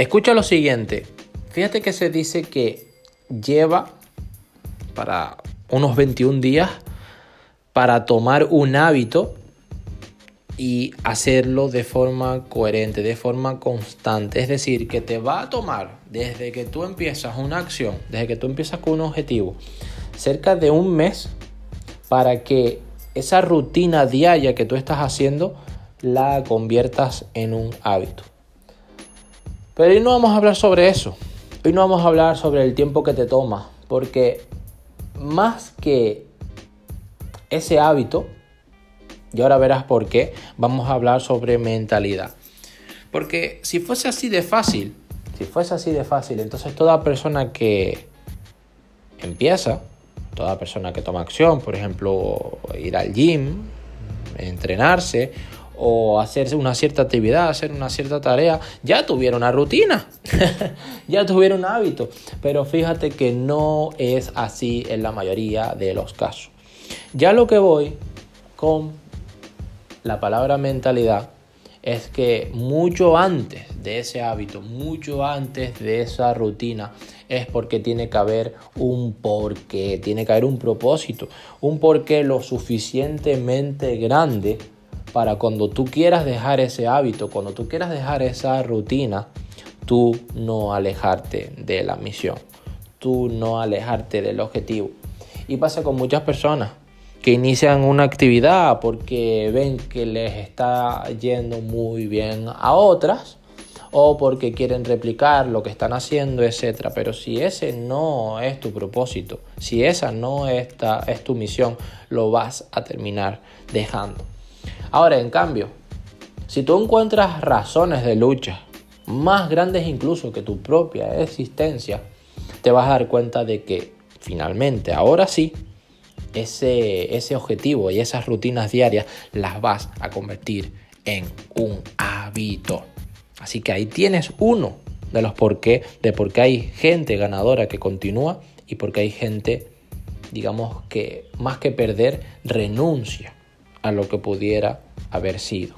Escucha lo siguiente. Fíjate que se dice que lleva para unos 21 días para tomar un hábito y hacerlo de forma coherente, de forma constante. Es decir, que te va a tomar desde que tú empiezas una acción, desde que tú empiezas con un objetivo, cerca de un mes para que esa rutina diaria que tú estás haciendo la conviertas en un hábito. Pero hoy no vamos a hablar sobre eso. Hoy no vamos a hablar sobre el tiempo que te toma, porque más que ese hábito, y ahora verás por qué, vamos a hablar sobre mentalidad. Porque si fuese así de fácil, si fuese así de fácil, entonces toda persona que empieza, toda persona que toma acción, por ejemplo, ir al gym, entrenarse o hacer una cierta actividad, hacer una cierta tarea, ya tuviera una rutina, ya tuviera un hábito. Pero fíjate que no es así en la mayoría de los casos. Ya lo que voy con la palabra mentalidad es que mucho antes de ese hábito, mucho antes de esa rutina, es porque tiene que haber un porqué, tiene que haber un propósito, un porqué lo suficientemente grande para cuando tú quieras dejar ese hábito, cuando tú quieras dejar esa rutina, tú no alejarte de la misión, tú no alejarte del objetivo. Y pasa con muchas personas que inician una actividad porque ven que les está yendo muy bien a otras o porque quieren replicar lo que están haciendo, etc. Pero si ese no es tu propósito, si esa no es tu misión, lo vas a terminar dejando. Ahora, en cambio, si tú encuentras razones de lucha más grandes incluso que tu propia existencia, te vas a dar cuenta de que finalmente, ahora sí, ese, ese objetivo y esas rutinas diarias las vas a convertir en un hábito. Así que ahí tienes uno de los por qué, de por qué hay gente ganadora que continúa y por qué hay gente, digamos que más que perder, renuncia a lo que pudiera haber sido.